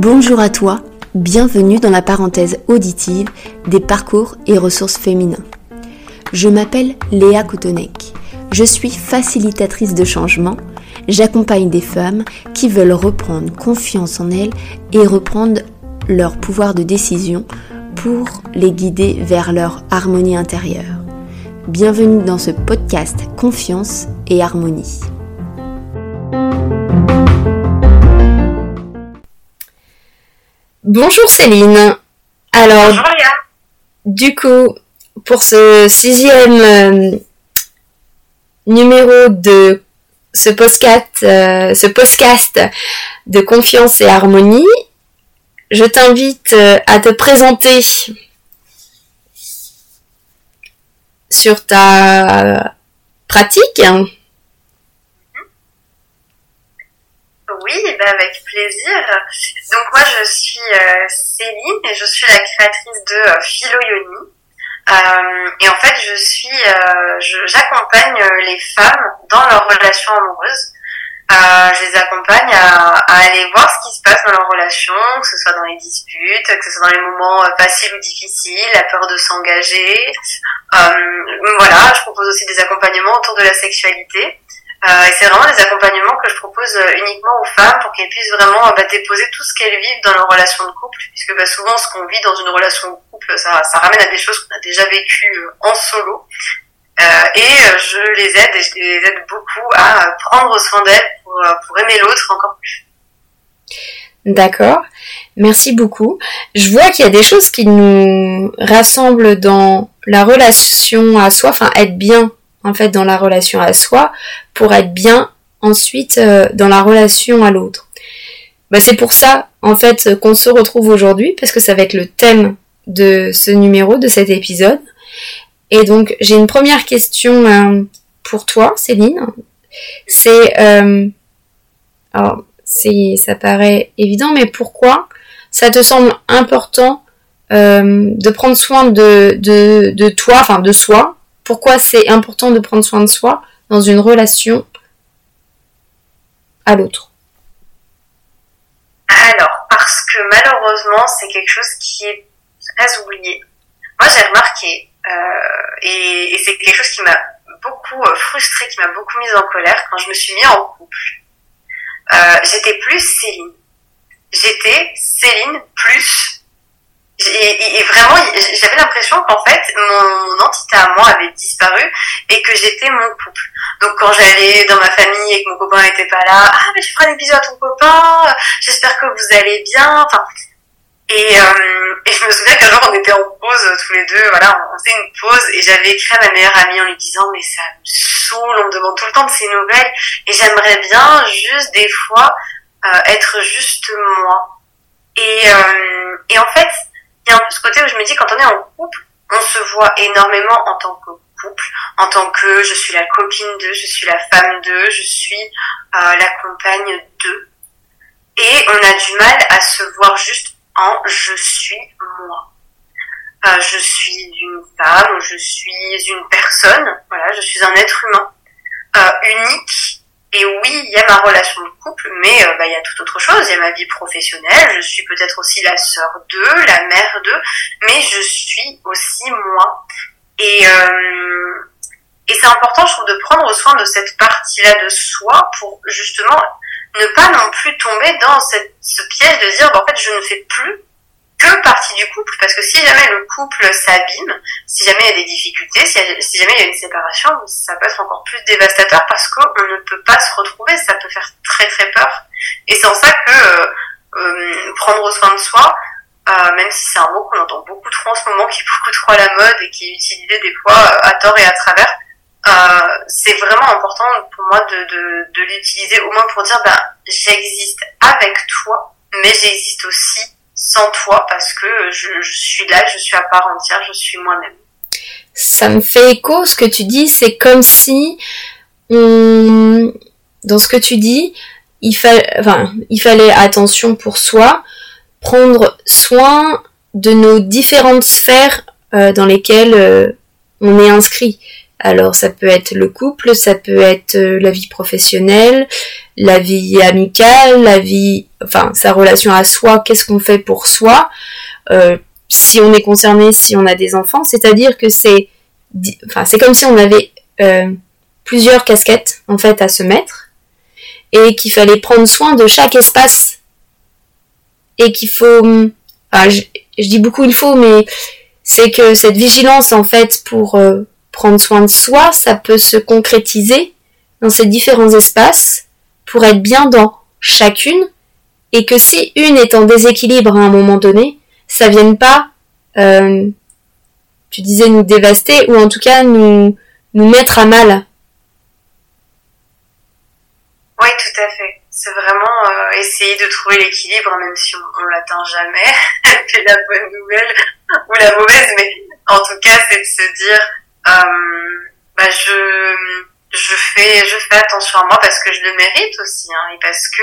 Bonjour à toi, bienvenue dans la parenthèse auditive des parcours et ressources féminins. Je m'appelle Léa Koutonek. Je suis facilitatrice de changement. J'accompagne des femmes qui veulent reprendre confiance en elles et reprendre leur pouvoir de décision pour les guider vers leur harmonie intérieure. Bienvenue dans ce podcast Confiance et Harmonie. Bonjour Céline. Alors, Bonjour du coup, pour ce sixième euh, numéro de ce podcast, euh, ce podcast de confiance et harmonie, je t'invite euh, à te présenter sur ta pratique. Oui, eh ben avec plaisir. Donc moi je suis euh, Céline et je suis la créatrice de euh, Philo Yoni. Euh, et en fait je suis, euh, j'accompagne les femmes dans leurs relations amoureuses. Je les accompagne à, à aller voir ce qui se passe dans leurs relations, que ce soit dans les disputes, que ce soit dans les moments faciles ou difficiles, la peur de s'engager. Voilà, je propose aussi des accompagnements autour de la sexualité. Euh, et c'est vraiment des accompagnements que je propose euh, uniquement aux femmes pour qu'elles puissent vraiment euh, bah, déposer tout ce qu'elles vivent dans leur relation de couple, puisque bah, souvent ce qu'on vit dans une relation de couple, ça, ça ramène à des choses qu'on a déjà vécues en solo. Euh, et je les aide et je les aide beaucoup à prendre soin d'elles pour, pour aimer l'autre encore plus. D'accord. Merci beaucoup. Je vois qu'il y a des choses qui nous rassemblent dans la relation à soi, enfin être bien en fait dans la relation à soi pour être bien ensuite euh, dans la relation à l'autre. Bah, c'est pour ça en fait qu'on se retrouve aujourd'hui parce que ça va être le thème de ce numéro, de cet épisode. Et donc j'ai une première question euh, pour toi, Céline. C'est euh, alors c'est ça paraît évident, mais pourquoi ça te semble important euh, de prendre soin de, de, de toi, enfin de soi Pourquoi c'est important de prendre soin de soi dans une relation à l'autre Alors, parce que malheureusement, c'est quelque chose qui est très oublié. Moi, j'ai remarqué, euh, et, c'est quelque chose qui m'a beaucoup euh, frustrée, qui m'a beaucoup mise en colère quand je me suis mis en couple. Euh, j'étais plus Céline. J'étais Céline plus. Et, vraiment, j'avais l'impression qu'en fait, mon, entité à moi avait disparu et que j'étais mon couple. Donc quand j'allais dans ma famille et que mon copain n'était pas là, ah mais je ferai des bisous à ton copain, j'espère que vous allez bien. Enfin, et, euh, et je me souviens qu'un jour on était en pause euh, tous les deux, voilà, on faisait une pause et j'avais écrit à ma meilleure amie en lui disant mais ça me saoule, on me demande tout le temps de ces nouvelles et j'aimerais bien juste des fois euh, être juste moi. Et, euh, et en fait, un peu ce côté où je me dis quand on est en couple, on se voit énormément en tant que couple, en tant que je suis la copine d'eux, je suis la femme d'eux, je suis euh, la compagne d'eux. Et on a du mal à se voir juste en je suis moi. Euh, je suis une femme, je suis une personne, voilà, je suis un être humain euh, unique. Et oui, il y a ma relation de couple, mais euh, bah, il y a tout autre chose. Il y a ma vie professionnelle. Je suis peut-être aussi la sœur d'eux, la mère d'eux, mais je suis aussi moi. Et euh, et c'est important, je trouve, de prendre soin de cette partie-là de soi pour justement ne pas non plus tomber dans cette, ce piège de dire, bah, en fait, je ne fais plus que partie du couple, parce que si jamais le couple s'abîme, si jamais il y a des difficultés, si, jamais il y a une séparation, ça peut être encore plus dévastateur parce qu'on ne peut pas se retrouver, ça peut faire très très peur. Et c'est en ça que euh, euh, prendre soin de soi, euh, même si c'est un mot qu'on entend beaucoup trop en ce moment, qui est beaucoup trop à la mode et qui est utilisé des fois euh, à tort et à travers, euh, c'est vraiment important pour moi de, de, de l'utiliser au moins pour dire bah, j'existe avec toi, mais j'existe aussi sans toi parce que je, suis là, je suis à part entière, je suis moi-même. Ça me fait écho ce que tu dis, c'est comme si on dans ce que tu dis, il fallait enfin, il fallait attention pour soi, prendre soin de nos différentes sphères euh, dans lesquelles euh, on est inscrit. Alors ça peut être le couple, ça peut être euh, la vie professionnelle, la vie amicale, la vie enfin sa relation à soi, qu'est-ce qu'on fait pour soi, euh, si on est concerné, si on a des enfants, c'est-à-dire que c'est, enfin c'est comme si on avait euh, plusieurs casquettes en fait à se mettre et qu'il fallait prendre soin de chaque espace et qu'il faut, je, dis beaucoup il faut, mais c'est que cette vigilance en fait pour euh, prendre soin de soi, ça peut se concrétiser dans ces différents espaces pour être bien dans chacune et que si une est en déséquilibre à un moment donné, ça vienne pas, euh, tu disais nous dévaster ou en tout cas nous nous mettre à mal. Oui, tout à fait. C'est vraiment euh, essayer de trouver l'équilibre, même si on, on l'atteint jamais. c'est la bonne nouvelle ou la mauvaise, mais en tout cas, c'est de se dire, euh, bah je je fais je fais attention à moi parce que je le mérite aussi hein, et parce que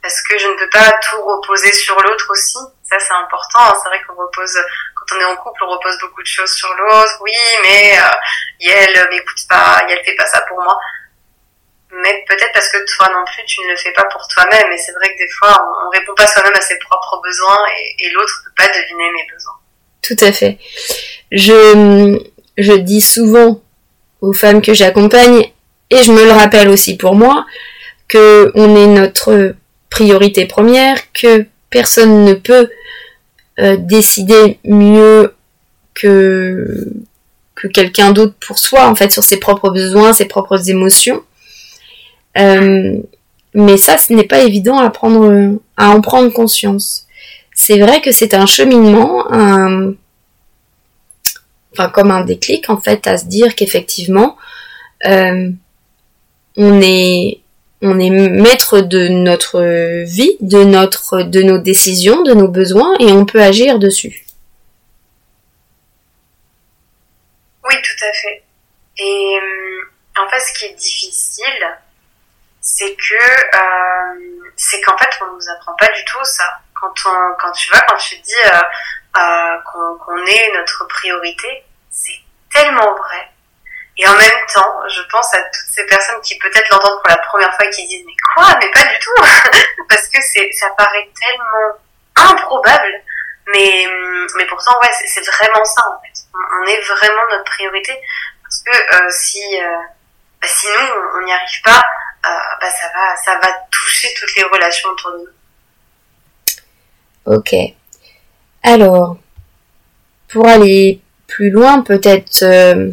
parce que je ne peux pas tout reposer sur l'autre aussi. Ça c'est important. C'est vrai qu'on repose quand on est en couple on repose beaucoup de choses sur l'autre. Oui mais euh, elle m'écoute pas. Elle fait pas ça pour moi. Mais peut-être parce que toi non plus tu ne le fais pas pour toi-même. Et c'est vrai que des fois on, on répond pas soi-même à ses propres besoins et, et l'autre peut pas deviner mes besoins. Tout à fait. Je je dis souvent aux femmes que j'accompagne et je me le rappelle aussi pour moi que on est notre priorité première, que personne ne peut euh, décider mieux que que quelqu'un d'autre pour soi en fait sur ses propres besoins, ses propres émotions. Euh, mais ça, ce n'est pas évident à prendre, à en prendre conscience. C'est vrai que c'est un cheminement, enfin comme un déclic en fait à se dire qu'effectivement euh, on est on est maître de notre vie, de notre de nos décisions, de nos besoins et on peut agir dessus. Oui, tout à fait. Et euh, en fait, ce qui est difficile, c'est que euh, c'est qu'en fait, on nous apprend pas du tout ça. Quand on, quand tu vois, quand tu dis euh, euh, qu'on est notre priorité, c'est tellement vrai. Et en même temps, je pense à toutes ces personnes qui peut-être l'entendent pour la première fois et qui disent mais quoi, mais pas du tout, parce que c'est, ça paraît tellement improbable. Mais, mais pourtant, ouais, c'est, vraiment ça en fait. On, est vraiment notre priorité parce que euh, si, euh, bah, si nous on n'y arrive pas, euh, bah, ça va, ça va toucher toutes les relations autour de nous. Ok. Alors, pour aller plus loin, peut-être euh,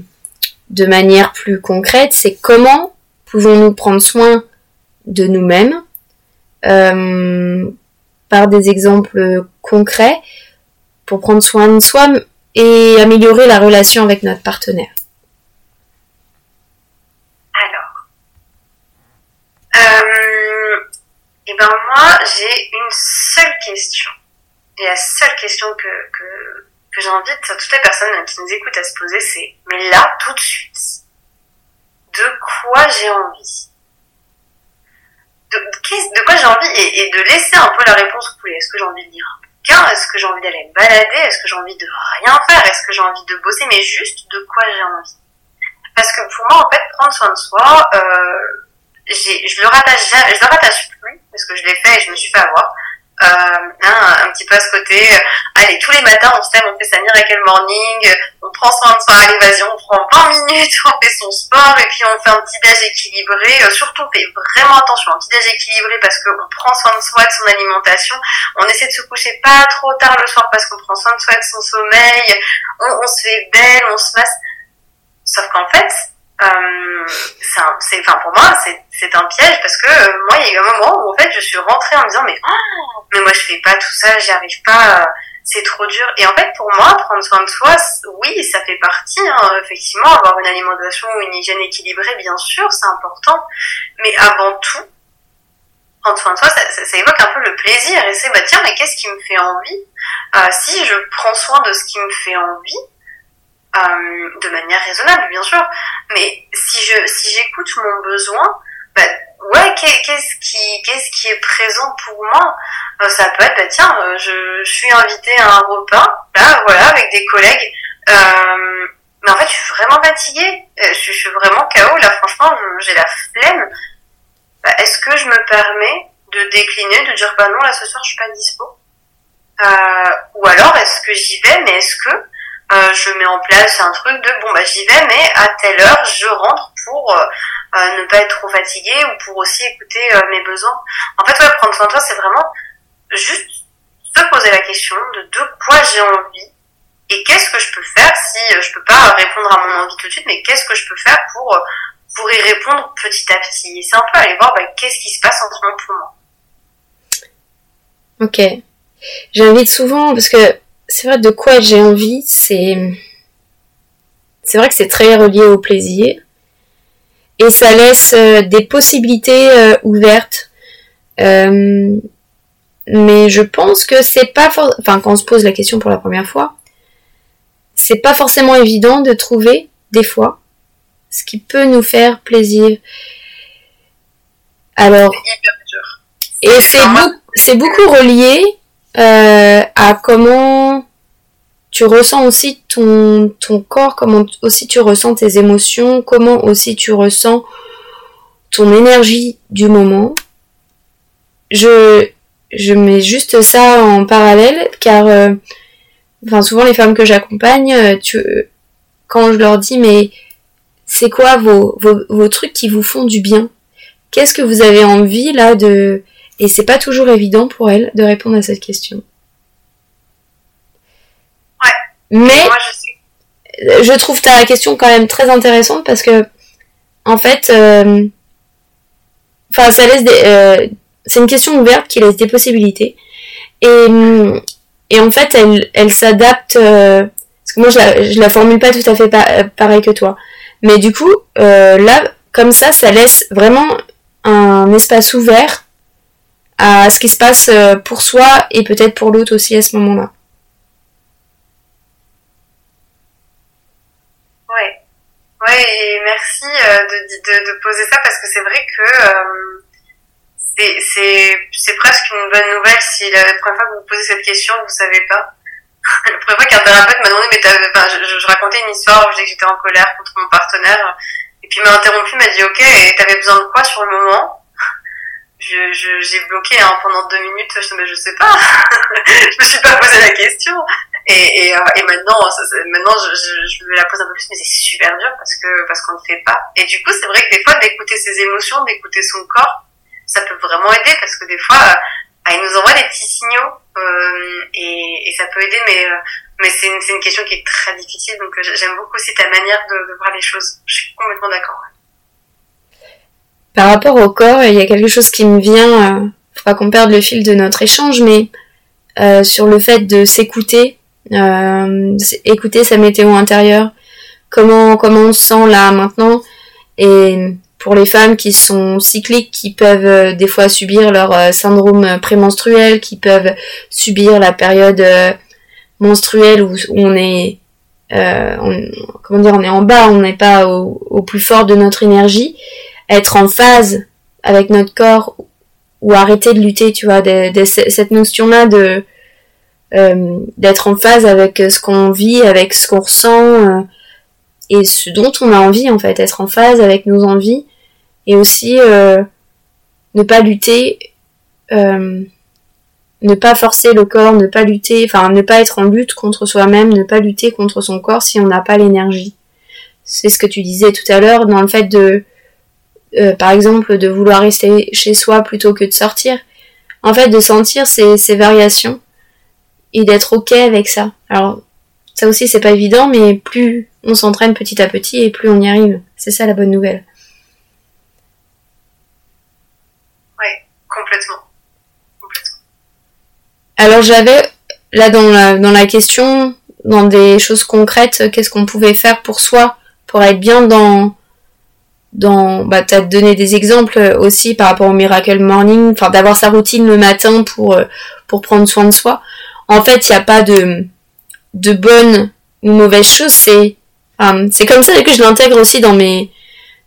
de manière plus concrète, c'est comment pouvons-nous prendre soin de nous-mêmes euh, par des exemples concrets pour prendre soin de soi et améliorer la relation avec notre partenaire. Alors, euh, eh ben moi j'ai une seule question et la seule question que, que que j'invite toutes les personnes qui nous écoutent à se poser, c'est mais là, tout de suite, de quoi j'ai envie? De, quoi j'ai envie? Et, de laisser un peu la réponse couler. Est-ce que j'ai envie de lire un bouquin? Est-ce que j'ai envie d'aller me balader? Est-ce que j'ai envie de rien faire? Est-ce que j'ai envie de bosser? Mais juste de quoi j'ai envie? Parce que pour moi, en fait, prendre soin de soi, euh, je le rattache, je le rattache plus parce que je l'ai fait et je me suis fait avoir euh, hein, un petit peu à ce côté. Euh, allez, tous les matins, on lève, on fait sa miracle morning, euh, on prend soin de soi à l'évasion, on prend 20 minutes, on fait son sport et puis on fait un petit déj équilibré. Euh, surtout, on fait vraiment attention, un petit déj équilibré parce qu'on prend soin de soi, de son alimentation. On essaie de se coucher pas trop tard le soir parce qu'on prend soin de soi, de son sommeil. On se fait belle, on se masse. Sauf qu'en fait, euh, c'est enfin pour moi c'est un piège parce que euh, moi il y a eu un moment où en fait je suis rentrée en me disant mais oh, mais moi je fais pas tout ça j'y arrive pas c'est trop dur. Et en fait pour moi prendre soin de soi oui ça fait partie hein, effectivement avoir une alimentation une hygiène équilibrée bien sûr c'est important. Mais avant tout prendre soin de soi ça, ça, évoque un peu le plaisir et c'est bah tiens mais qu'est-ce qui me fait envie? Euh, si je prends soin de ce qui me fait envie euh, de manière raisonnable, bien sûr. Mais si je si j'écoute mon besoin, bah, ouais, qu'est-ce qui qu'est-ce qui est présent pour moi? Euh, Ça peut être, bah, tiens, euh, je, je suis invitée à un repas, là, voilà, avec des collègues. Euh, mais en fait, je suis vraiment fatiguée. Je, je suis vraiment KO. Là, franchement, j'ai la flemme. Bah, Est-ce que je me permets de décliner, de dire bah non là ce soir je suis pas dispo? Euh, ou alors est-ce que j'y vais, mais est-ce que euh, je mets en place un truc de bon bah j'y vais, mais à telle heure je rentre pour euh, ne pas être trop fatiguée ou pour aussi écouter mes besoins. En fait ouais, prendre soin de toi c'est vraiment juste se poser la question de de quoi j'ai envie et qu'est-ce que je peux faire si je peux pas répondre à mon envie tout de suite, mais qu'est-ce que je peux faire pour pour y répondre petit à petit. Et c'est un peu aller voir bah, qu'est-ce qui se passe en ce moment pour moi. Ok. J'invite souvent, parce que c'est vrai de quoi j'ai envie, c'est... C'est vrai que c'est très relié au plaisir. Et ça laisse euh, des possibilités euh, ouvertes. Euh, mais je pense que c'est pas... Enfin, quand on se pose la question pour la première fois, c'est pas forcément évident de trouver, des fois, ce qui peut nous faire plaisir. Alors, et c'est c'est beaucoup relié euh, à comment tu ressens aussi ton, ton corps, comment aussi tu ressens tes émotions, comment aussi tu ressens ton énergie du moment. Je, je mets juste ça en parallèle car euh, enfin souvent les femmes que j'accompagne, euh, tu, quand je leur dis mais c'est quoi vos, vos, vos trucs qui vous font du bien? Qu'est-ce que vous avez envie là de et c'est pas toujours évident pour elle de répondre à cette question. Ouais. Mais je, trouve ta question quand même très intéressante parce que en fait, euh, enfin ça laisse des, euh, c'est une question ouverte qui laisse des possibilités et et en fait elle elle s'adapte euh, parce que moi je la, je la formule pas tout à fait pareil que toi, mais du coup là comme ça ça laisse vraiment un espace ouvert à ce qui se passe euh, pour soi et peut-être pour l'autre aussi à ce moment-là. Ouais. Ouais, et merci euh, de, de, poser ça parce que c'est vrai que euh, c'est presque une bonne nouvelle si la première fois que vous posez cette question, vous savez pas. la première fois qu'un thérapeute m'a demandé, mais je, je, racontais une histoire où j'étais en colère contre mon partenaire, et puis m'a interrompu, m'a dit, ok, et t'avais besoin de quoi sur le moment? Je, je, j'ai bloqué hein, pendant deux minutes, je, mais je sais pas, je me suis pas posé la question. Et, et, euh, et maintenant, maintenant je, je, me la pose un peu plus, mais c'est super dur parce que parce qu'on ne fait pas. Et du coup, c'est vrai que des fois, d'écouter ses émotions, d'écouter son corps, ça peut vraiment aider parce que des fois, euh, il nous envoie des petits signaux euh, et, et, ça peut aider, mais euh, mais c'est une, c'est une question qui est très difficile. Donc j'aime beaucoup aussi ta manière de, de voir les choses. Je suis complètement d'accord. Par rapport au corps, il y a quelque chose qui me vient, euh, faut pas qu'on perde le fil de notre échange, mais euh, sur le fait de s'écouter, euh, écouter sa météo intérieure, comment comment on se sent là maintenant, et pour les femmes qui sont cycliques, qui peuvent euh, des fois subir leur euh, syndrome prémenstruel, qui peuvent subir la période menstruelle où, on est comment dire, on est en bas, on n'est pas au, plus fort de notre énergie être en phase avec notre corps ou arrêter de lutter, tu vois, de, cette notion-là de euh, d'être en phase avec ce qu'on vit, avec ce qu'on ressent euh, et ce dont on a envie en fait, être en phase avec nos envies et aussi euh, ne pas lutter, ne pas forcer le corps, ne pas lutter, enfin ne pas être en lutte contre soi-même, ne pas lutter contre son corps si on n'a pas l'énergie. C'est ce que tu disais tout à l'heure dans le fait de euh, par exemple, de vouloir rester chez soi plutôt que de sortir. En fait, de sentir ces, ces variations et d'être ok avec ça. Alors, ça aussi, c'est pas évident, mais plus on s'entraîne petit à petit et plus on y arrive. C'est ça la bonne nouvelle. Ouais, complètement. complètement. Alors, j'avais, là, dans la, dans la question, dans des choses concrètes, qu'est-ce qu'on pouvait faire pour soi, pour être bien dans, dans bah t'as donné des exemples aussi par rapport au miracle morning enfin d'avoir sa routine le matin pour euh, pour prendre soin de soi. En fait il n'y a pas de de bonne ou mauvaise chose c'est c'est comme ça que je l'intègre aussi dans mes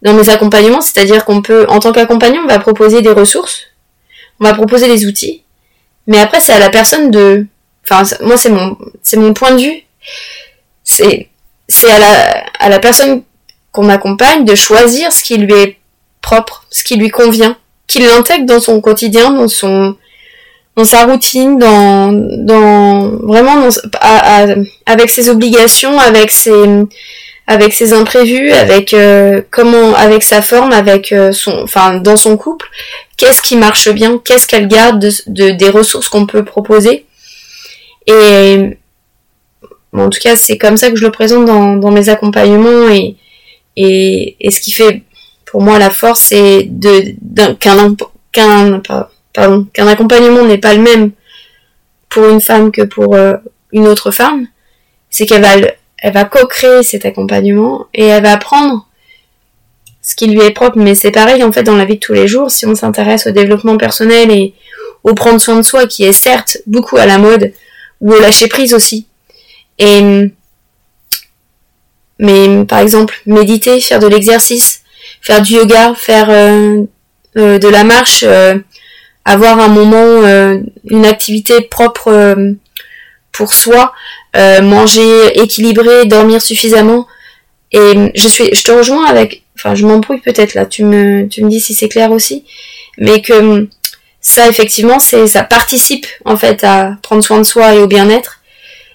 dans mes accompagnements. C'est-à-dire qu'on peut en tant qu'accompagnant on va proposer des ressources on va proposer des outils mais après c'est à la personne de enfin moi c'est mon c'est mon point de vue. C'est c'est à la à la personne qu'on accompagne de choisir ce qui lui est propre, ce qui lui convient, qu'il l'intègre dans son quotidien, dans son dans sa routine, dans dans vraiment avec ses obligations, avec ses avec ses imprévus, avec euh, comment, avec sa forme, avec euh, son, enfin dans son couple, qu'est-ce qui marche bien, qu'est-ce qu'elle garde de, des ressources qu'on peut proposer. Et en tout cas, c'est comme ça que je le présente dans, dans mes accompagnements et, et, ce qui fait pour moi la force, c'est qu'un accompagnement n'est pas le même pour une femme que pour euh, une autre femme, c'est qu'elle va co-créer cet accompagnement et elle va apprendre ce qui lui est propre. Mais c'est pareil en fait dans la vie de tous les jours, si on s'intéresse au développement personnel et au prendre soin de soi, qui est certes beaucoup à la mode, ou au lâcher prise aussi. Mais par exemple méditer, faire de l'exercice, faire du yoga, faire euh, euh, de la marche, euh, avoir un moment, une activité propre pour soi, manger équilibré, dormir suffisamment. Et je suis, je te rejoins avec, enfin, je m'embrouille peut-être là. Tu me, tu me dis si c'est clair aussi, mais que ça effectivement, c'est, ça participe en fait à prendre soin de soi et au bien-être.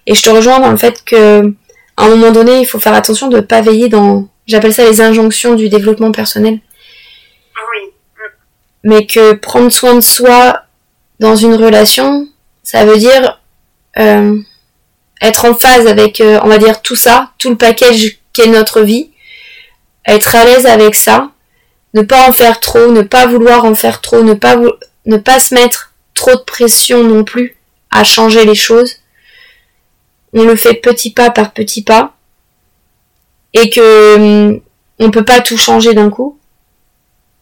Et je te rejoins dans le fait que, à un moment donné, il faut faire attention de ne pas veiller dans, j'appelle ça les injonctions du développement personnel. Oui. Mais que prendre soin de soi dans une relation, ça veut dire euh, être en phase avec, euh, on va dire, tout ça, tout le package qu'est notre vie, être à l'aise avec ça, ne pas en faire trop, ne pas vouloir en faire trop, ne pas, ne pas se mettre trop de pression non plus à changer les choses. On le fait petit pas par petit pas et que hum, on peut pas tout changer d'un coup.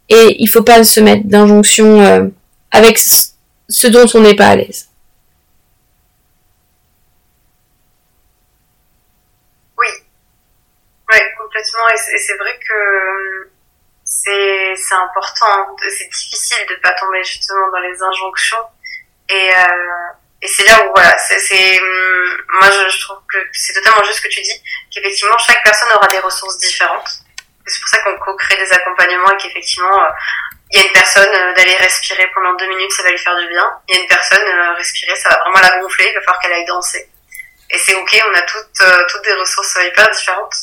Et il faut pas se mettre d'injonction euh, avec ce dont on n'est pas à l'aise. et c'est vrai que c'est c'est important, c'est difficile de pas tomber justement dans les injonctions. Et euh, et c'est là où voilà, c'est hum, moi je, trouve que c'est totalement juste ce que tu dis qu'effectivement chaque personne aura des ressources différentes. C'est pour ça qu'on co-crée des accompagnements et qu'effectivement euh, il y a une personne d'aller respirer pendant deux minutes, ça va lui faire du bien. Il y a une personne respirer, ça va vraiment la gonfler, il va falloir qu'elle aille danser. Et c'est ok, on a toutes toutes des ressources hyper différentes.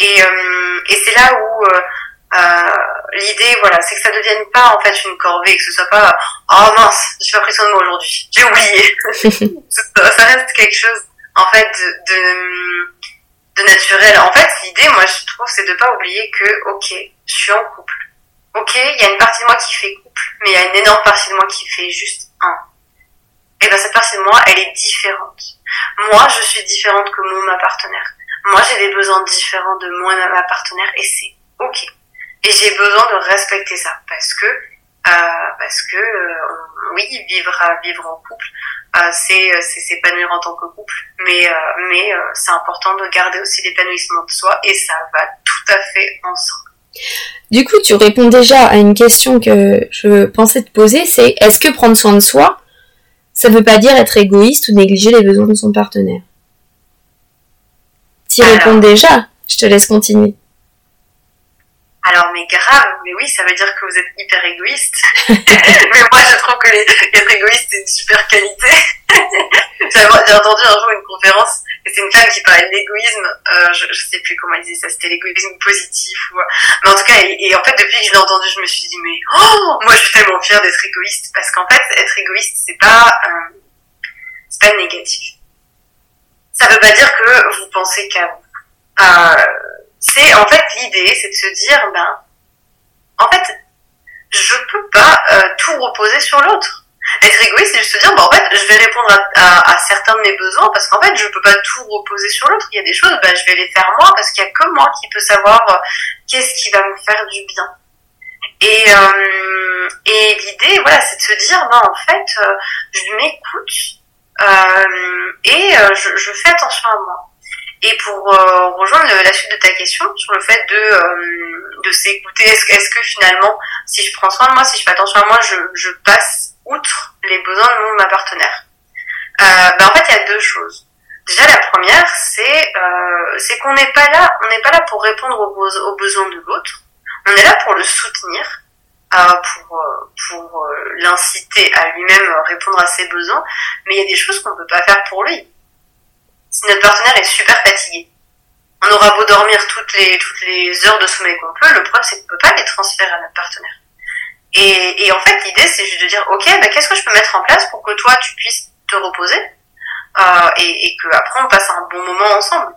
Et, euh, et c'est là où euh, euh, l'idée, voilà, c'est que ça ne devienne pas en fait une corvée, que ce soit pas oh mince, j'ai pas pris soin de moi aujourd'hui, j'ai oublié. ça reste quelque chose en fait de, de, naturel. En fait, l'idée, moi, je trouve, c'est de pas oublier que ok, je suis en couple. Ok, il y a une partie de moi qui fait couple, mais il y a une énorme partie de moi qui fait juste un. Et ben cette partie de moi, elle est différente. Moi, je suis différente que mon ma partenaire. Moi, j'ai des besoins différents de moi et ma partenaire et c'est ok. Et j'ai besoin de respecter ça parce que euh, parce que euh, oui, vivre vivre en couple, euh, c'est c'est s'épanouir en tant que couple, mais mais c'est important de garder aussi l'épanouissement de soi et ça va tout à fait ensemble. Du coup, tu réponds déjà à une question que je pensais te poser, c'est est-ce que prendre soin de soi, ça veut pas dire être égoïste ou négliger les besoins de son partenaire? Tu réponds déjà. Je te laisse continuer. Alors, mais grave, mais oui, ça veut dire que vous êtes hyper égoïste. mais moi, je trouve que les, être égoïste, c'est une super qualité. J'ai entendu un jour une conférence, et c'est une femme qui parlait de l'égoïsme, euh, je, je sais plus comment elle disait ça, c'était l'égoïsme positif, ou, mais en tout cas, et, en fait, depuis que je l'ai entendu, je me suis dit, mais, oh, moi, je suis tellement fière d'être égoïste, parce qu'en fait, être égoïste, c'est pas, euh, c'est pas négatif ça veut pas dire que vous pensez qu'à vous. Euh, c'est en fait l'idée, c'est de se dire, ben, en fait, je peux pas euh, tout reposer sur l'autre. Être égoïste, c'est juste se dire, ben, en fait, je vais répondre à, certains de mes besoins parce qu'en fait, je peux pas tout reposer sur l'autre. Il y a des choses, ben, je vais les faire moi parce qu'il y a que moi qui peut savoir euh, qu'est-ce qui va me faire du bien. Et, et l'idée, voilà, c'est de se dire, ben, en fait, je m'écoute, euh, et euh, je, je, fais attention à moi. Et pour euh, rejoindre la suite de ta question sur le fait de, de s'écouter, est-ce, est que finalement, si je prends soin de moi, si je fais attention à moi, je, je passe outre les besoins de mon ma partenaire ben En fait, il y a deux choses. Déjà, la première, c'est euh, c'est qu'on n'est pas là, on n'est pas là pour répondre aux, aux besoins de l'autre. On est là pour le soutenir, euh, pour l'inciter à lui-même répondre à ses besoins, mais il y a des choses qu'on ne peut pas faire pour lui. Si notre partenaire est super fatigué, on aura beau dormir toutes les, toutes les heures de sommeil qu'on peut, le problème c'est qu'on ne peut pas les transférer à notre partenaire. Et, et en fait, l'idée c'est juste de dire, ok, bah, qu'est-ce que je peux mettre en place pour que toi tu puisses te reposer euh, et, et que après on passe un bon moment ensemble.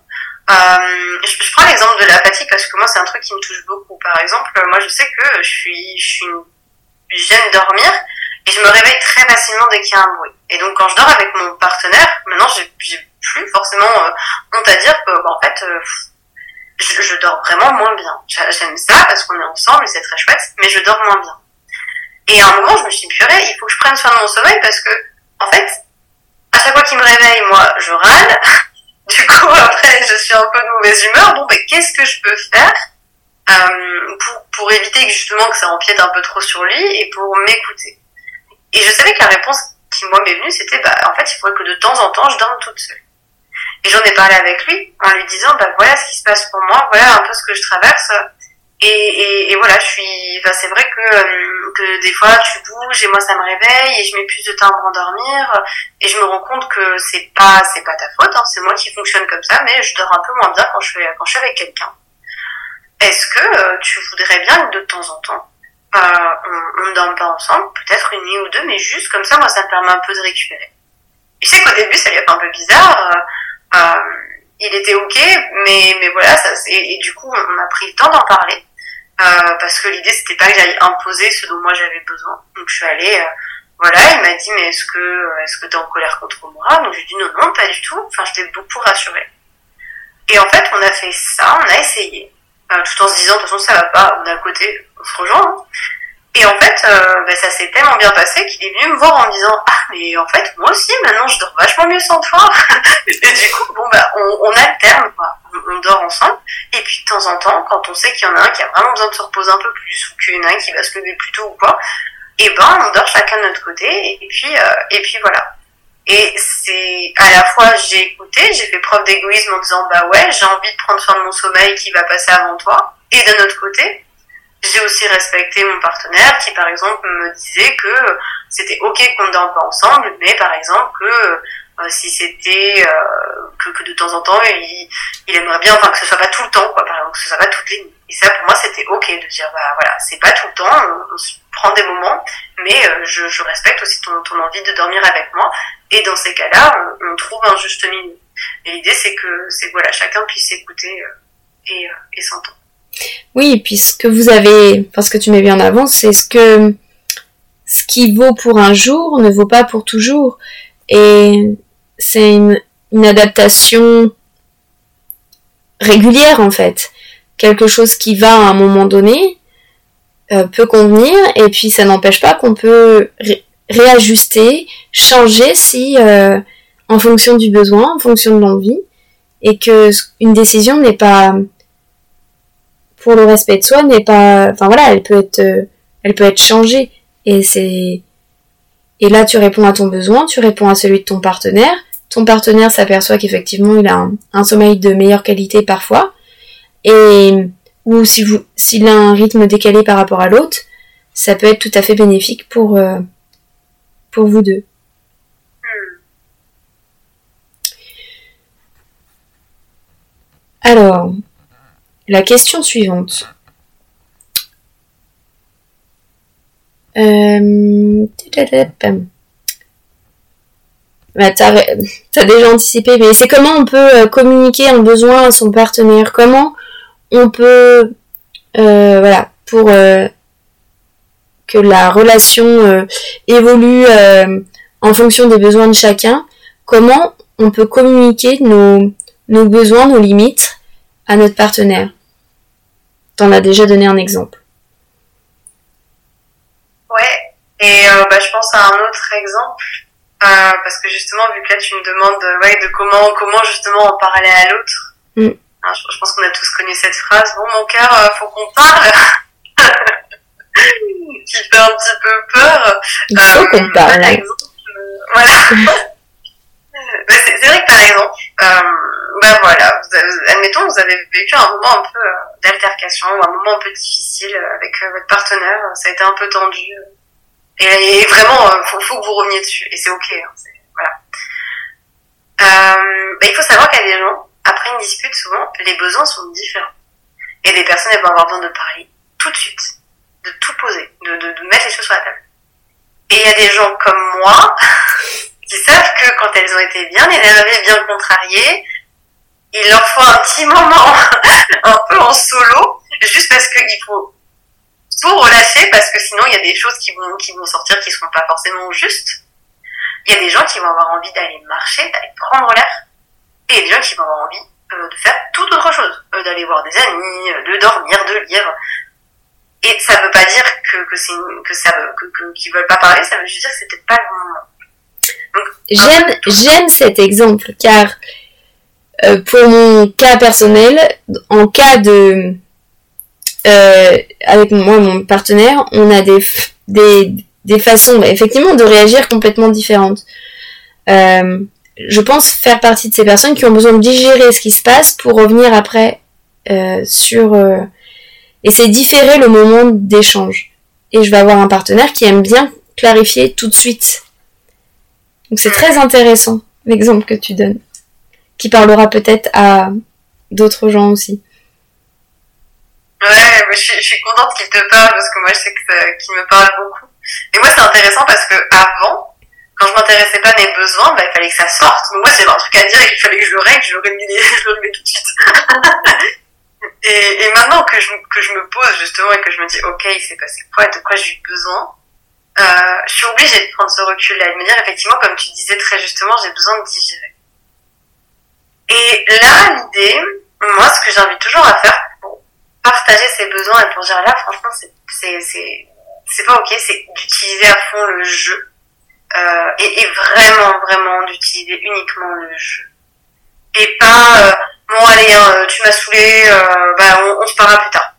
Euh, je, prends l'exemple de la fatigue parce que moi c'est un truc qui me touche beaucoup. Par exemple, moi je sais que je suis, je suis une, j'aime dormir et je me réveille très facilement dès qu'il y a un bruit. Et donc quand je dors avec mon partenaire, maintenant j'ai plus forcément euh, honte à dire que bah, en fait euh, je, dors vraiment moins bien. J'aime ça parce qu'on est ensemble et c'est très chouette, mais je dors moins bien. Et à un moment je me suis purée, il faut que je prenne soin de mon sommeil parce que en fait à chaque fois qu'il me réveille, moi je râle. Du coup, après, je suis un peu de mauvaise humeur. Bon, ben, qu'est-ce que je peux faire euh, pour, pour éviter que justement que ça empiète un peu trop sur lui et pour m'écouter? Et je savais que la réponse qui moi m'est venue, c'était bah en fait, il faudrait que de temps en temps, je dorme toute seule. Et j'en ai parlé avec lui en lui disant bah voilà ce qui se passe pour moi, voilà un peu ce que je traverse. Et, et, et voilà, je suis. Enfin, c'est vrai que euh, que des fois tu bouges et moi ça me réveille et je mets plus de temps à me rendormir et je me rends compte que c'est pas c'est pas ta faute, hein, c'est moi qui fonctionne comme ça, mais je dors un peu moins bien quand je suis quand je suis avec quelqu'un. Est-ce que euh, tu voudrais bien que de temps en temps on, ne dorme pas ensemble, peut-être une nuit ou deux, mais juste comme ça, moi ça me permet un peu de récupérer. Je sais qu'au début ça lui a fait un peu bizarre. Euh, il était ok, mais mais voilà, ça et du coup on a pris le temps d'en parler. Euh, parce que l'idée c'était pas que j'aille imposer ce dont moi j'avais besoin. Donc je suis allée, euh, voilà, il m'a dit mais est-ce que est-ce que t'es en colère contre moi? Donc j'ai dit non non pas du tout. Enfin je t'ai beaucoup rassurée. Et en fait on a fait ça, on a essayé, euh, tout en se disant de toute façon ça va pas, on est à côté, on se. Et en fait, euh, ben, ça s'est tellement bien passé qu'il est venu me voir en me disant ah mais en fait moi aussi maintenant je dors vachement mieux sans toi. et du coup bon bah on, on alterne quoi, on, dort ensemble. Et puis de temps en temps, quand on sait qu'il y en a un qui a vraiment besoin de se reposer un peu plus ou qu'il y en a un qui va se lever plus tôt ou quoi, et eh ben on dort chacun de notre côté et puis euh, et puis voilà. Et c'est à la fois j'ai écouté, j'ai fait preuve d'égoïsme en disant bah ouais j'ai envie de prendre soin de mon sommeil qui va passer avant toi. Et d'un autre côté, j'ai aussi respecté mon partenaire qui, par exemple, me disait que c'était ok qu'on ne dorme pas ensemble, mais par exemple que euh, si c'était euh, que, que, de temps en temps il, il, aimerait bien, enfin que ce soit pas tout le temps, quoi, par exemple, que ce soit pas toutes les nuits. Et ça, pour moi, c'était ok de dire bah voilà, c'est pas tout le temps, on, se prend des moments, mais euh, je, je, respecte aussi ton, ton, envie de dormir avec moi. Et dans ces cas-là, on, on, trouve un juste milieu. Et l'idée, c'est que c'est voilà, chacun puisse écouter et, et s'entendre. Oui, puis ce que vous avez, parce que tu mets bien en avant, c'est ce que ce qui vaut pour un jour ne vaut pas pour toujours. Et c'est une, adaptation régulière en fait. Quelque chose qui va à un moment donné euh, peut convenir et puis ça n'empêche pas qu'on peut réajuster, changer si euh, en fonction du besoin, en fonction de l'envie et que une décision n'est pas pour le respect de soi n'est pas, enfin voilà, elle peut être, euh, elle peut être changée et c'est, et là tu réponds à ton besoin, tu réponds à celui de ton partenaire. Ton partenaire s'aperçoit qu'effectivement il a un, sommeil de meilleure qualité parfois et ou s'il a un rythme décalé par rapport à l'autre, ça peut être tout à fait bénéfique pour euh, pour vous deux. Alors, la question suivante. Euh... Bah, t'as, as déjà anticipé, mais c'est comment on peut euh, communiquer un besoin à son partenaire? Comment on peut, euh, voilà, pour que la relation évolue en fonction des besoins de chacun, comment on peut communiquer nos, nos besoins, nos limites à notre partenaire. T'en as déjà donné un exemple. Ouais, et euh, bah, je pense à un autre exemple, euh, parce que justement, vu que là tu me demandes ouais, de comment, comment justement en parler à l'autre, mm. hein, je, pense qu'on a tous connu cette phrase, bon mon cœur, euh, faut qu'on parle, qui fait un petit peu peur. Il faut qu'on parle. Par exemple, voilà. Bah, c'est vrai que par exemple, ben voilà, admettons, vous avez vécu un moment un peu euh, d'altercation ou un moment un peu difficile euh, avec votre partenaire, ça a été un peu tendu. Et, vraiment, euh, faut, faut que vous reveniez dessus. Et c'est ok. Hein, voilà. Euh, bah, il faut savoir a des gens, après une dispute, souvent, les besoins sont différents. Et des personnes, elles vont avoir besoin de parler tout de suite, de tout poser, de, de, de mettre les choses sur la table. Et il y a des gens comme moi qui savent que quand elles ont été bien énervées, bien contrariées, il leur faut un petit moment un peu en solo, juste parce qu'il faut tout relâcher, parce que sinon il y a des choses qui vont, qui vont sortir qui ne seront pas forcément justes. Il y a des gens qui vont avoir envie d'aller marcher, d'aller prendre l'air, et des gens qui vont avoir envie euh, de faire toute autre chose, euh, d'aller voir des amis, euh, de dormir, de lire. Et ça veut pas dire que, que c'est que ça que, qu'ils veulent pas parler, ça veut juste dire que c'était pas le. J'aime, j'aime cet exemple car euh, pour mon cas personnel, en cas de euh, avec moi mon partenaire, on a des des, des façons bah, effectivement de réagir complètement différentes. Euh, je pense faire partie de ces personnes qui ont besoin de digérer ce qui se passe pour revenir après sur et c'est différer le moment d'échange. Et je vais avoir un partenaire qui aime bien clarifier tout de suite. Donc c'est très intéressant l'exemple que tu donnes qui parlera peut-être à d'autres gens aussi. Ouais, je suis, je suis contente qu'il te parle parce que moi je sais qu'il me parle beaucoup. Et moi c'est intéressant parce que avant, quand je m'intéressais pas à mes besoins, bah, il fallait que ça sorte. Donc moi j'avais un truc à dire et qu'il fallait que je le règle, je le je le tout de suite. et, et maintenant que je, que je me pose justement et que je me dis ok, il s'est passé quoi, de quoi j'ai eu besoin, euh, je suis obligée de prendre ce recul-là et de me dire effectivement, comme tu disais très justement, j'ai besoin de digérer. Et là, l'idée, moi, ce que j'invite toujours à faire pour partager ses besoins et pour dire là, franchement, c'est, c'est, c'est, pas ok, c'est d'utiliser à fond le jeu. Euh, et, et, vraiment, vraiment d'utiliser uniquement le jeu. Et pas, euh, bon allez, hein, tu m'as saoulé, euh, bah, on, on, se parlera plus tard.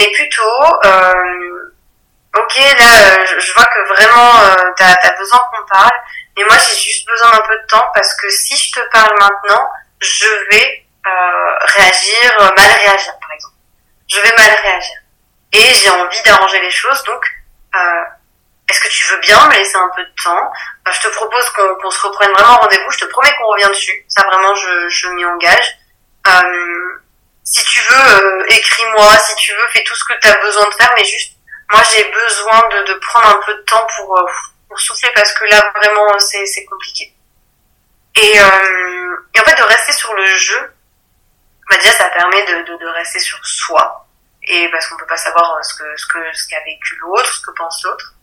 Mais plutôt, euh, ok, là, je, je, vois que vraiment, euh, t'as as besoin qu'on parle, mais moi, j'ai juste besoin d'un peu de temps parce que si je te parle maintenant, je vais euh, réagir, euh, mal réagir, par exemple. Je vais mal réagir. Et j'ai envie d'arranger les choses, donc euh, est-ce que tu veux bien me laisser un peu de temps? Euh, Je te propose qu'on se reprenne vraiment rendez-vous. Je te promets qu'on revient dessus. Ça, vraiment, je, je m'y engage. Euh, si tu veux, euh, écris-moi. Si tu veux, fais tout ce que tu as besoin de faire. Mais juste, moi, j'ai besoin de, de, prendre un peu de temps pour souffler parce que là vraiment c'est compliqué. Et, euh, et, en fait de rester sur le jeu, bah déjà ça permet de, de, rester sur soi et parce qu'on peut pas savoir ce que ce que ce qu'a vécu l'autre, ce que pense l'autre.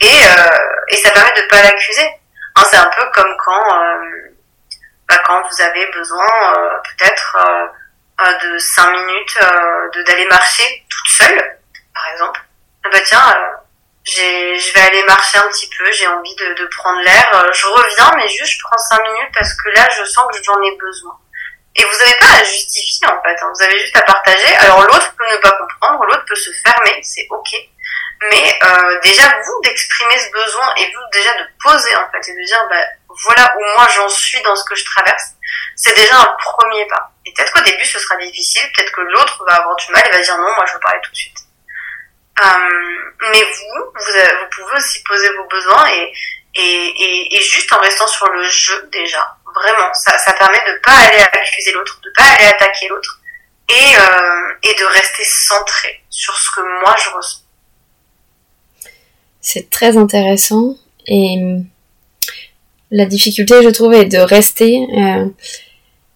Et, euh, et ça permet de pas l'accuser. Hein, c'est un peu comme quand euh, bah, quand vous avez besoin euh, peut-être euh, de cinq minutes de d'aller marcher toute seule, par exemple. Bah tiens, je vais aller marcher un petit peu, j'ai envie de, de prendre l'air. Euh, je reviens, mais juste je prends cinq minutes parce que là, je sens que j'en ai besoin. Et vous n'avez pas à justifier en fait, hein. vous avez juste à partager. Alors l'autre peut ne pas comprendre, l'autre peut se fermer, c'est ok. Mais euh, déjà vous d'exprimer ce besoin et vous déjà de poser en fait et de dire bah, voilà où moi j'en suis dans ce que je traverse, c'est déjà un premier pas. Et peut-être qu'au début ce sera difficile, peut-être que l'autre va avoir du mal et va dire non, moi je veux parler tout de suite. Euh, mais vous, vous, pouvez aussi poser vos besoins et, et, et, juste en restant sur le jeu déjà. Vraiment, ça, ça permet de pas aller accuser l'autre, de pas aller attaquer l'autre et, euh, et de rester centré sur ce que moi je ressens. C'est très intéressant et la difficulté, je trouve, est de rester. Euh,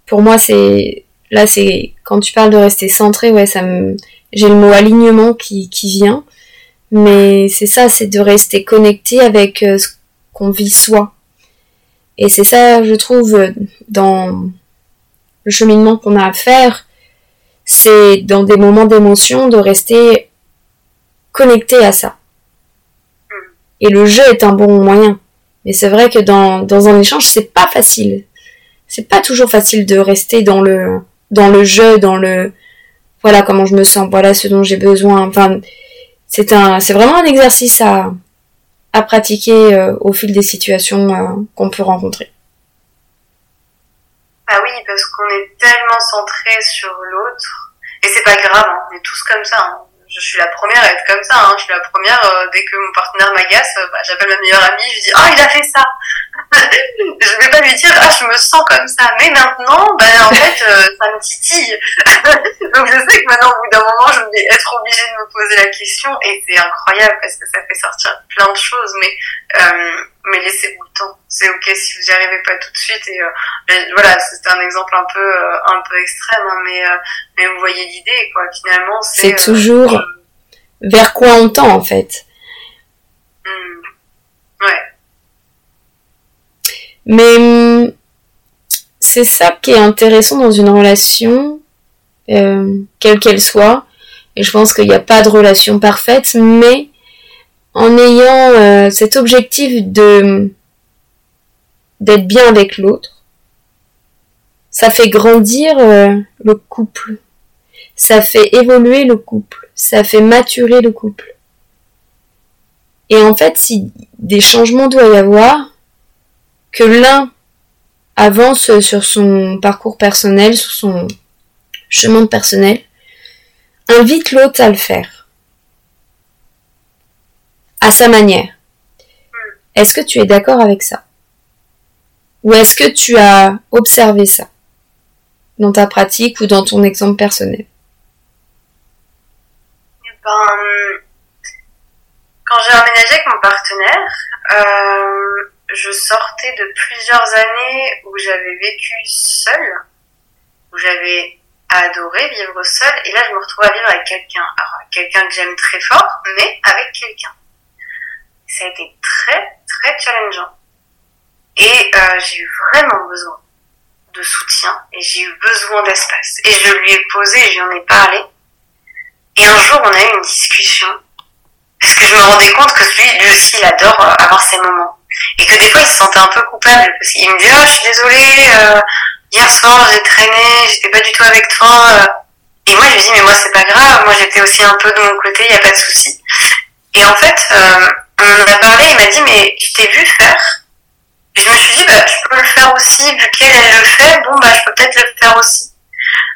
pour moi, c'est là, c'est quand tu parles de rester centré, ouais, ça me j'ai le mot alignement qui, qui vient, mais c'est ça, c'est de rester connecté avec euh, ce qu'on vit soi. Et c'est ça, je trouve, dans le cheminement qu'on a à faire, c'est dans des moments d'émotion de rester connecté à ça. Et le jeu est un bon moyen. Mais c'est vrai que dans, dans un échange, c'est pas facile. C'est pas toujours facile de rester dans le, dans le jeu, dans le, voilà comment je me sens, voilà ce dont j'ai besoin. Enfin, c'est un, c'est vraiment un exercice à, à pratiquer euh, au fil des situations euh, qu'on peut rencontrer. Ah oui, parce qu'on est tellement centré sur l'autre, et c'est pas grave, hein, on est tous comme ça. Hein. Je suis la première à être comme ça. Hein. Je suis la première, euh, dès que mon partenaire m'agace, euh, bah, j'appelle ma meilleure amie, je lui dis « Ah, il a fait ça !» Je vais pas lui dire « Ah, je me sens comme ça !» Mais maintenant, ben, en fait, euh, ça me titille. Donc je sais que maintenant, au bout d'un moment, je vais être obligée de me poser la question et c'est incroyable parce que ça fait sortir plein de choses. Mais, mais laissez-vous le temps. C'est ok si vous n'y arrivez pas tout de suite. Et voilà, c'est un exemple un peu, un peu extrême, hein, mais, mais vous voyez l'idée, quoi. Finalement, c'est toujours vers quoi on tend en fait. Hmm. Ouais. Mais hmm, c'est ça qui est intéressant dans une relation, euh, quelle qu'elle soit. Et je pense qu'il n'y a pas de relation parfaite, mais en ayant euh, cet objectif de d'être bien avec l'autre, ça fait grandir euh, le couple, ça fait évoluer le couple ça fait maturer le couple. Et en fait, si des changements doivent y avoir, que l'un avance sur son parcours personnel, sur son chemin personnel, invite l'autre à le faire. À sa manière. Est-ce que tu es d'accord avec ça? Ou est-ce que tu as observé ça dans ta pratique ou dans ton exemple personnel? Ben, quand j'ai emménagé avec mon partenaire, euh, je sortais de plusieurs années où j'avais vécu seule, où j'avais adoré vivre seule, et là je me retrouve à vivre avec quelqu'un. Alors quelqu'un que j'aime très fort, mais avec quelqu'un. Ça a été très très challengeant. Et euh, j'ai eu vraiment besoin de soutien et j'ai eu besoin d'espace. Et je lui ai posé, je lui en ai parlé. Et un jour, on a eu une discussion, parce que je me rendais compte que lui, lui aussi, il adore euh, avoir ses moments. Et que des fois, il se sentait un peu coupable, parce qu'il me dit, ah, je suis désolée, euh, hier soir, j'ai traîné, j'étais pas du tout avec toi. Euh. Et moi, je lui dis, mais moi, c'est pas grave, moi, j'étais aussi un peu de mon côté, il y a pas de souci. Et en fait, on en a parlé, il m'a dit, mais je t'ai vu faire. Et je me suis dit, bah, je peux le faire aussi, vu qu'elle, elle le fait, bon, bah, je peux peut-être le faire aussi.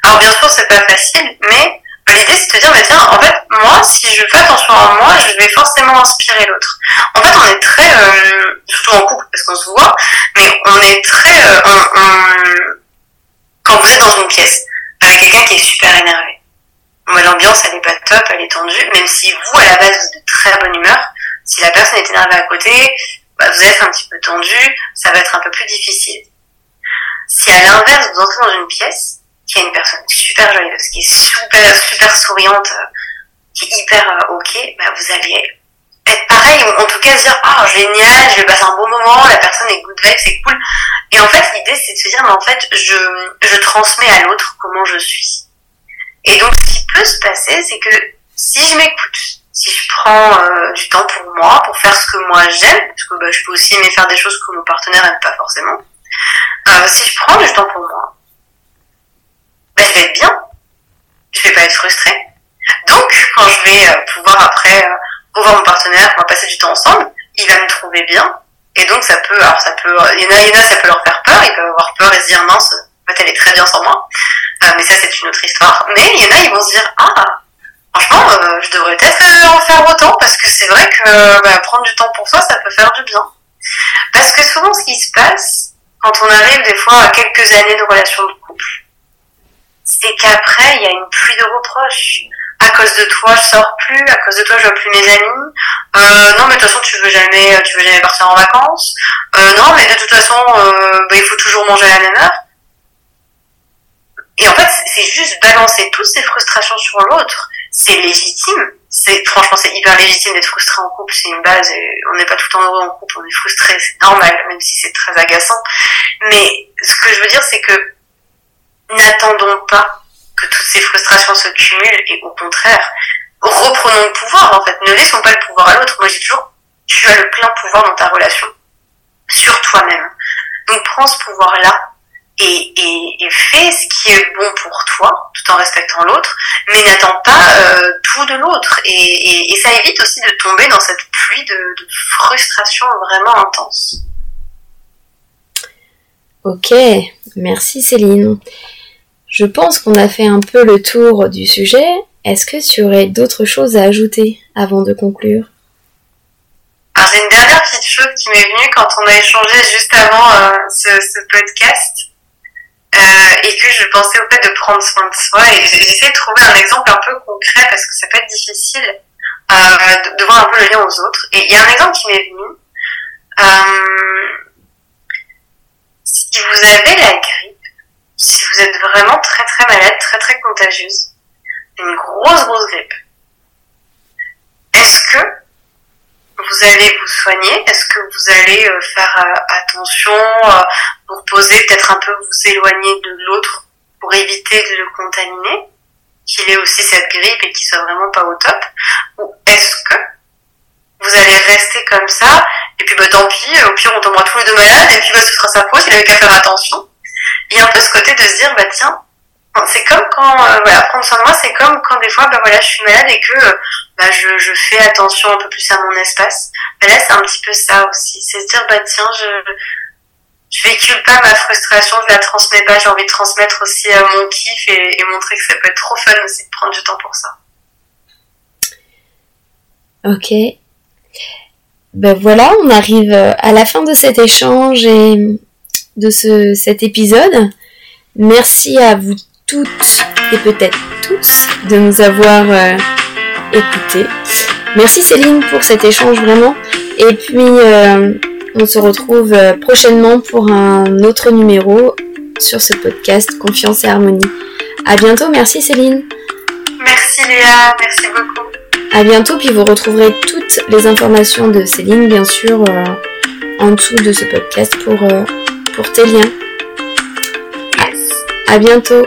Alors, bien sûr, c'est pas facile, mais l'idée c'est de te dire bah tiens en fait moi si je fais attention à moi je vais forcément inspirer l'autre en fait on est très euh, surtout en couple parce qu'on se voit mais on est très euh, quand vous êtes dans une pièce avec quelqu'un qui est super énervé moi l'ambiance elle est pas top elle est tendue même si vous à la base vous êtes de très bonne humeur si la personne est énervée à côté bah, vous êtes un petit peu tendu ça va être un peu plus difficile si à l'inverse vous entrez dans une pièce qui est une personne super joyeuse, qui est super, super souriante, euh, qui est hyper euh, ok, bah vous allez être pareil, en tout cas se dire, ah, génial, je vais passer un bon moment, la personne est good vibe, c'est cool. Et en fait, l'idée, c'est de se dire, mais en fait, je, je transmets à l'autre comment je suis. Et donc, ce qui peut se passer, c'est que si je m'écoute, si je prends euh, du temps pour moi, pour faire ce que moi j'aime, parce que bah, je peux aussi aimer faire des choses que mon partenaire n'aime pas forcément, euh, si je prends du temps pour moi, ben, je vais être bien. Je vais pas être frustrée. Donc, quand je vais euh, pouvoir après euh, revoir mon partenaire, passer du temps ensemble, il va me trouver bien. Et donc, ça peut, alors ça peut, il y en a, il y en a, ça peut leur faire peur, ils peuvent avoir peur et se dire, mince, en fait, elle est très bien sans moi. Euh, mais ça, c'est une autre histoire. Mais il y en a, ils vont se dire, ah, franchement, euh, je devrais peut-être en faire autant, parce que c'est vrai que bah, prendre du temps pour soi, ça peut faire du bien. Parce que souvent, ce qui se passe, quand on arrive des fois à quelques années de relation de couple, c'est qu'après, il y a une pluie de reproches. À cause de toi, je sors plus. À cause de toi, je vois plus mes amis. Euh, non, mais de toute façon, tu veux jamais, tu veux jamais partir en vacances. Euh, non, mais de toute façon, euh, bah, il faut toujours manger à la même heure. Et en fait, c'est juste balancer toutes ces frustrations sur l'autre. C'est légitime. C'est franchement, c'est hyper légitime d'être frustré en couple. C'est une base. Et on n'est pas tout le temps heureux en couple. On est frustré. C'est normal, même si c'est très agaçant. Mais ce que je veux dire, c'est que n'attendons pas que toutes ces frustrations se cumulent et au contraire, reprenons le pouvoir en fait. Ne laissons pas le pouvoir à l'autre. Moi j'ai toujours, tu as le plein pouvoir dans ta relation sur toi-même. Donc prends ce pouvoir-là et, et, fais ce qui est bon pour toi, tout en respectant l'autre, mais n'attends pas euh, tout de l'autre. Et, et, ça évite aussi de tomber dans cette pluie de, de frustration vraiment intense. Ok, merci Céline. Je pense qu'on a fait un peu le tour du sujet. est-ce que tu aurais d'autres choses à ajouter avant de conclure? Alors j'ai une dernière petite chose qui m'est venue quand on a échangé juste avant euh, ce, ce, podcast euh, et que je pensais au fait de prendre soin de soi et j'essaie de trouver un exemple un peu concret parce que ça peut être difficile euh, de, de, voir un peu le lien aux autres. Et il y a un exemple qui m'est venu. Euh, si vous avez la grippe, si vous êtes vraiment très très malade, très très contagieuse, une grosse grosse grippe, est-ce que vous allez vous soigner Est-ce que vous allez euh, faire euh, attention, euh, vous reposer, peut-être un peu vous éloigner de l'autre pour éviter de le contaminer, qu'il ait aussi cette grippe et qu'il soit vraiment pas au top? Ou est-ce que vous allez rester comme ça et puis bah tant pis, au pire on tombera tous les deux malades et puis bah ce sera sa faute, il avait qu'à faire attention. Il y a un peu ce côté de se dire bah tiens, c'est comme quand euh, voilà prendre soin de moi c'est comme quand des fois bah voilà je suis malade et que bah je, je fais attention un peu plus à mon espace. Mais là c'est un petit peu ça aussi. C'est se dire bah tiens je je véhicule pas ma frustration je la transmets pas. J'ai envie de transmettre aussi à mon kiff et, montrer que ça peut être trop fun aussi de prendre du temps pour ça. Ok. Ben voilà on arrive à la fin de cet échange et de ce cet épisode. Merci à vous toutes et peut-être tous de nous avoir euh, Merci Céline pour cet échange vraiment. Et puis euh, on se retrouve euh, prochainement pour un autre numéro sur ce podcast Confiance et Harmonie. À bientôt, merci Céline. Merci Léa, merci beaucoup. À bientôt, puis vous retrouverez toutes les informations de Céline, bien sûr, euh, en dessous de ce podcast pour, euh, pour tes liens. Yes. À bientôt.